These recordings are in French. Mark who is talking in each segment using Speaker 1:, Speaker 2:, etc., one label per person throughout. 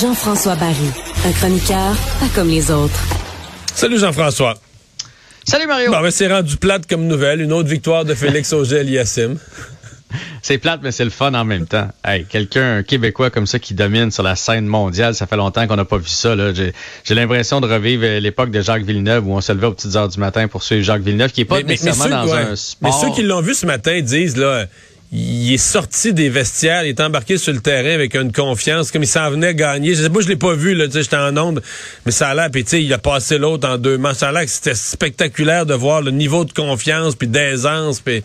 Speaker 1: Jean-François Barry, un chroniqueur pas comme les autres.
Speaker 2: Salut Jean-François.
Speaker 3: Salut Mario.
Speaker 2: Bon, ben, c'est rendu plate comme nouvelle. Une autre victoire de Félix Auger-Aliassime.
Speaker 3: C'est plate, mais c'est le fun en même temps. Hey, quelqu'un, un Québécois comme ça qui domine sur la scène mondiale, ça fait longtemps qu'on n'a pas vu ça. J'ai l'impression de revivre l'époque de Jacques Villeneuve où on se levait aux petites heures du matin pour suivre Jacques Villeneuve, qui est pas nécessairement dans un sport.
Speaker 2: Mais ceux qui l'ont vu ce matin disent, là, il est sorti des vestiaires, il est embarqué sur le terrain avec une confiance, comme il s'en venait gagner. Je sais pas, je l'ai pas vu, là, j'étais en onde, mais ça a l'air, puis il a passé l'autre en deux matchs. Ça a l'air que c'était spectaculaire de voir le niveau de confiance, puis d'aisance, puis...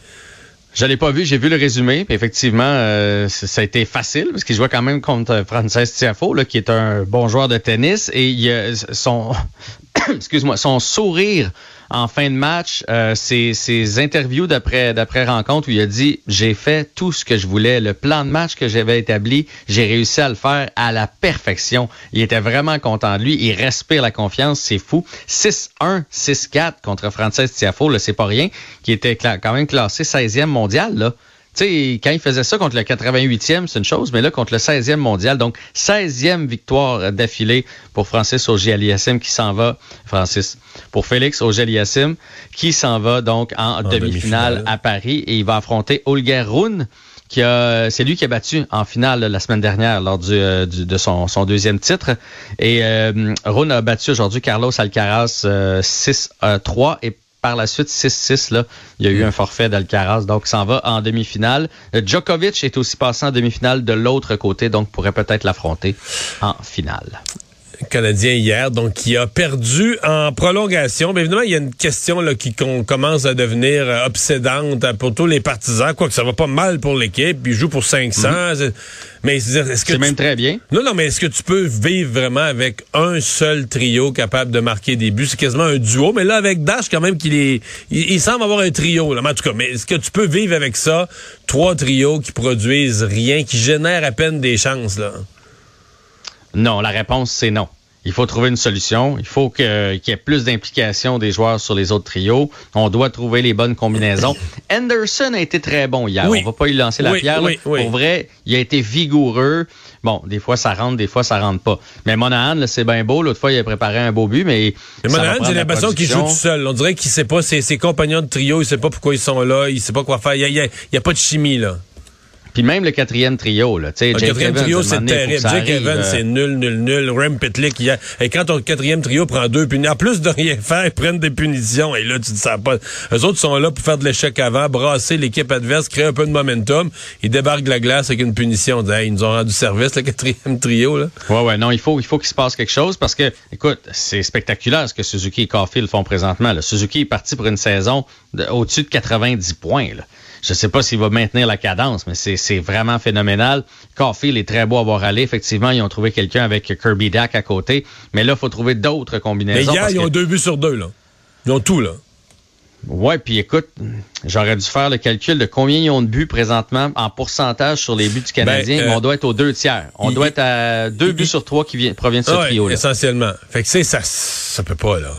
Speaker 3: Je l'ai pas vu, j'ai vu le résumé, puis effectivement, euh, ça a été facile parce qu'il jouait quand même contre Frances Tiafo, qui est un bon joueur de tennis, et il, son, excuse-moi, son sourire en fin de match, euh, ses, interviews d'après d'après rencontre où il a dit j'ai fait tout ce que je voulais, le plan de match que j'avais établi, j'ai réussi à le faire à la perfection. Il était vraiment content de lui, il respire la confiance, c'est fou. 6-1, 6-4 contre Frances Tiafo, là c'est pas rien, qui était quand même classé 16e mondial là. Tu sais, quand il faisait ça contre le 88e, c'est une chose, mais là, contre le 16e mondial, donc 16e victoire d'affilée pour Francis Auger-Aliassime qui s'en va, Francis, pour Félix Auger-Aliassime qui s'en va donc en, demi-finale à Paris et il va affronter Olga Rune qui a, c'est lui qui a battu en finale la semaine dernière lors du, euh, de son, son, deuxième titre. Et euh, Rune a battu aujourd'hui Carlos Alcaraz 6-3 euh, et par la suite 6-6. Là, il y a eu un forfait d'Alcaraz, donc s'en va en demi-finale. Djokovic est aussi passé en demi-finale de l'autre côté, donc pourrait peut-être l'affronter en finale.
Speaker 2: Canadien hier, donc qui a perdu en prolongation. Mais évidemment, il y a une question là, qui commence à devenir euh, obsédante pour tous les partisans. Quoique ça va pas mal pour l'équipe, il joue pour 500. Mhm. Mais est-ce que
Speaker 3: c'est même très bien.
Speaker 2: Non, non, mais est-ce que tu peux vivre vraiment avec un seul trio capable de marquer des buts? C'est quasiment un duo. Mais là, avec Dash, quand même, qu'il est, il, semble avoir un trio. Là. Mais en tout cas, mais est-ce que tu peux vivre avec ça? Trois trios qui produisent rien, qui génèrent à peine des chances là
Speaker 3: non, la réponse, c'est non. Il faut trouver une solution. Il faut qu'il y ait plus d'implication des joueurs sur les autres trios. On doit trouver les bonnes combinaisons. Anderson a été très bon hier. On va pas lui lancer la pierre. Pour vrai, il a été vigoureux. Bon, des fois ça rentre, des fois ça rentre pas. Mais Monahan, c'est bien beau. L'autre fois, il a préparé un beau but, mais.
Speaker 2: mais Monahan, j'ai l'impression qu'il joue tout seul. On dirait qu'il sait pas ses, ses, compagnons de trio, il sait pas pourquoi ils sont là, il sait pas quoi faire. Il y a, y a pas de chimie là.
Speaker 3: Puis même le quatrième trio, là.
Speaker 2: Le quatrième trio, c'est terrible. Jake Evans, c'est nul, nul, nul. Rem Pitlick, a... et quand ton quatrième trio prend deux punitions, en plus de rien faire, ils prennent des punitions. Et là, tu dis ça pas. Eux autres sont là pour faire de l'échec avant, brasser l'équipe adverse, créer un peu de momentum. Ils débarquent de la glace avec une punition. ils nous ont rendu service, le quatrième trio, là.
Speaker 3: Ouais, ouais, non, il faut, il faut qu'il se passe quelque chose parce que, écoute, c'est spectaculaire ce que Suzuki et Caulfield font présentement. Là. Suzuki est parti pour une saison au-dessus de 90 points, là. Je ne sais pas s'il va maintenir la cadence, mais c'est vraiment phénoménal. Caulfield est très beau à voir aller. Effectivement, ils ont trouvé quelqu'un avec Kirby Dack à côté. Mais là, il faut trouver d'autres combinaisons.
Speaker 2: Mais hier, ils ont deux buts sur deux, là. Ils ont tout, là.
Speaker 3: Ouais, puis écoute, j'aurais dû faire le calcul de combien ils ont de buts présentement en pourcentage sur les buts du Canadien. Ben, on doit être aux deux tiers. On doit être à deux buts sur trois qui proviennent de ce trio-là.
Speaker 2: Essentiellement. Fait que ça, ça peut pas, là.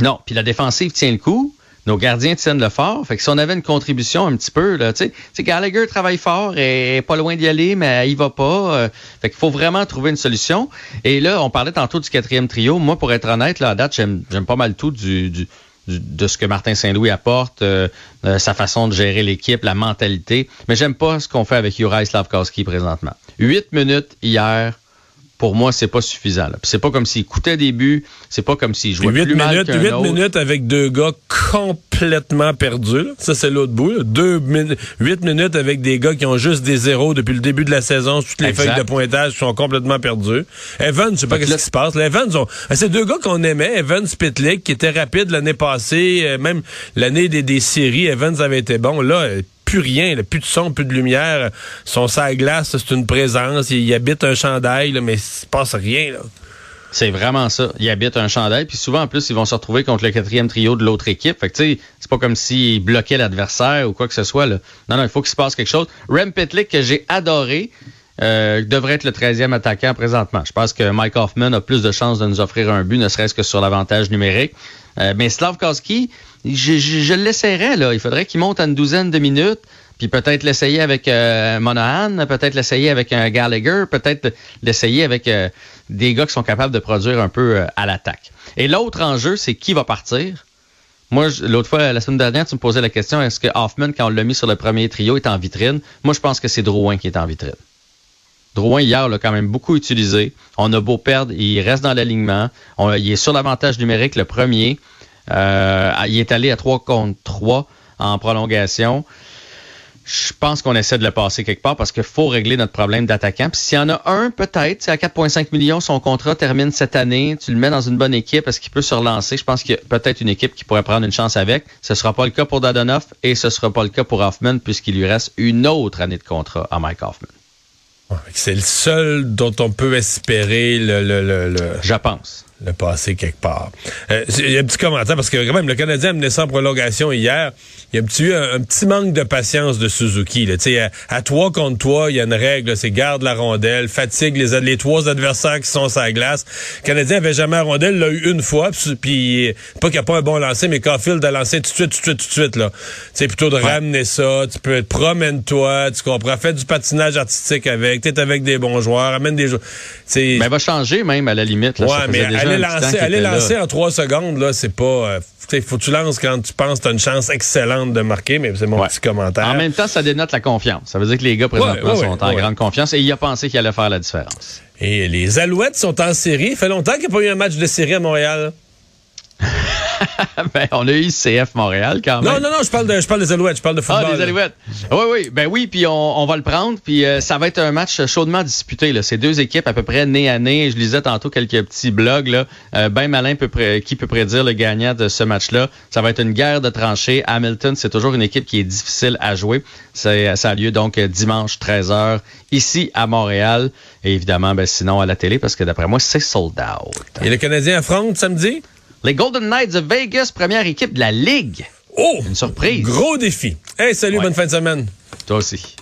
Speaker 3: Non, puis la défensive tient le coup nos gardiens tiennent le fort. Fait que si on avait une contribution un petit peu, là, tu sais, Gallagher travaille fort et pas loin d'y aller, mais il va pas. Euh, fait qu'il faut vraiment trouver une solution. Et là, on parlait tantôt du quatrième trio. Moi, pour être honnête, là, à date, j'aime pas mal tout du, du, de ce que Martin Saint-Louis apporte, euh, sa façon de gérer l'équipe, la mentalité. Mais j'aime pas ce qu'on fait avec Juraj Slavkowski présentement. Huit minutes hier, pour moi, c'est pas suffisant. C'est pas comme s'il coûtait des buts, c'est pas comme s'il jouait plus
Speaker 2: minutes,
Speaker 3: mal qu'un
Speaker 2: 8 minutes avec deux gars complètement perdus. Ça, c'est l'autre bout. Deux 8 minutes avec des gars qui ont juste des zéros depuis le début de la saison. Toutes les feuilles de pointage sont complètement perdues. Evans, je sais pas ce qui se passe. Les Evans, ont... Ah, c'est deux gars qu'on aimait. Evans, Pitlick, qui était rapide l'année passée. Euh, même l'année des, des séries, Evans avait été bon. Là, plus rien, plus de son, plus de lumière. Son sac glace, c'est une présence. Il, habite un chandail, mais il se passe rien.
Speaker 3: C'est vraiment ça. Il habite un chandail, puis souvent en plus ils vont se retrouver contre le quatrième trio de l'autre équipe. Fait que c'est pas comme s'ils bloquaient l'adversaire ou quoi que ce soit. Non, non, il faut qu'il se passe quelque chose. Rem Pitlick que j'ai adoré. Euh, devrait être le 13e attaquant présentement. Je pense que Mike Hoffman a plus de chances de nous offrir un but, ne serait-ce que sur l'avantage numérique. mais Slavkowski, je, je, je. Il faudrait qu'il monte à une douzaine de minutes puis peut-être l'essayer avec euh, Monahan, peut-être l'essayer avec un Gallagher, peut-être l'essayer avec euh, des gars qui sont capables de produire un peu euh, à l'attaque. Et l'autre enjeu, c'est qui va partir. Moi, l'autre fois, la semaine dernière, tu me posais la question, est-ce que Hoffman, quand on l'a mis sur le premier trio, est en vitrine? Moi, je pense que c'est Drouin qui est en vitrine. Drouin, hier, l'a quand même beaucoup utilisé. On a beau perdre, il reste dans l'alignement. Il est sur l'avantage numérique, le premier. il est allé à 3 contre 3 en prolongation je pense qu'on essaie de le passer quelque part parce qu'il faut régler notre problème d'attaquant. Puis s'il y en a un, peut-être, c'est à 4,5 millions, son contrat termine cette année, tu le mets dans une bonne équipe, est-ce qu'il peut se relancer? Je pense qu'il y a peut-être une équipe qui pourrait prendre une chance avec. Ce sera pas le cas pour Dadonoff et ce sera pas le cas pour Hoffman puisqu'il lui reste une autre année de contrat à Mike Hoffman.
Speaker 2: C'est le seul dont on peut espérer le... le, le, le...
Speaker 3: Pense
Speaker 2: le passer quelque part. Euh, il y a un petit commentaire parce que quand même le Canadien a mené en prolongation hier. Il y a un petit, un, petit manque de patience de Suzuki. Là. À, à toi contre toi, il y a une règle, c'est garde la rondelle, fatigue les, les trois adversaires qui sont sur la glace. Le Canadien avait jamais la rondelle, l'a eu une fois, puis pas qu'il n'y a pas un bon lancer, mais Caulfield a lancé tout de suite, tout de suite, tout de suite. là. C'est plutôt de ramener ça, tu peux promène-toi, tu comprends, fais du patinage artistique avec, t'es avec des bons joueurs, amène des joueurs.
Speaker 3: Mais elle va changer même à la limite. Là,
Speaker 2: ouais, mais aller lancer, aller lancer en trois secondes, là, c'est pas. Euh, il faut que tu lances quand tu penses que tu as une chance excellente de marquer, mais c'est mon petit commentaire.
Speaker 3: En même temps, ça dénote la confiance. Ça veut dire que les gars présentement sont en grande confiance et il a pensé qu'il allait faire la différence.
Speaker 2: Et les Alouettes sont en série. Il fait longtemps qu'il n'y a pas eu un match de série à Montréal.
Speaker 3: ben, on a eu CF Montréal quand même.
Speaker 2: Non, non, non, je parle, de, je parle des Alouettes, je parle de ah, football.
Speaker 3: Ah, des Alouettes. Oui, oui, ben oui, puis on, on, va le prendre, puis euh, ça va être un match chaudement disputé. Là. C'est deux équipes à peu près nez à nez. Je lisais tantôt quelques petits blogs. Là. Euh, ben malin peut qui peut prédire le gagnant de ce match-là. Ça va être une guerre de tranchées. Hamilton, c'est toujours une équipe qui est difficile à jouer. Ça a lieu donc dimanche 13h ici à Montréal. Et évidemment, ben, sinon à la télé, parce que d'après moi, c'est sold out.
Speaker 2: Et le Canadien affronte samedi?
Speaker 3: Les Golden Knights de Vegas, première équipe de la Ligue.
Speaker 2: Oh!
Speaker 3: Une surprise.
Speaker 2: Gros défi. Hey, salut, bonne fin de semaine.
Speaker 3: Toi aussi.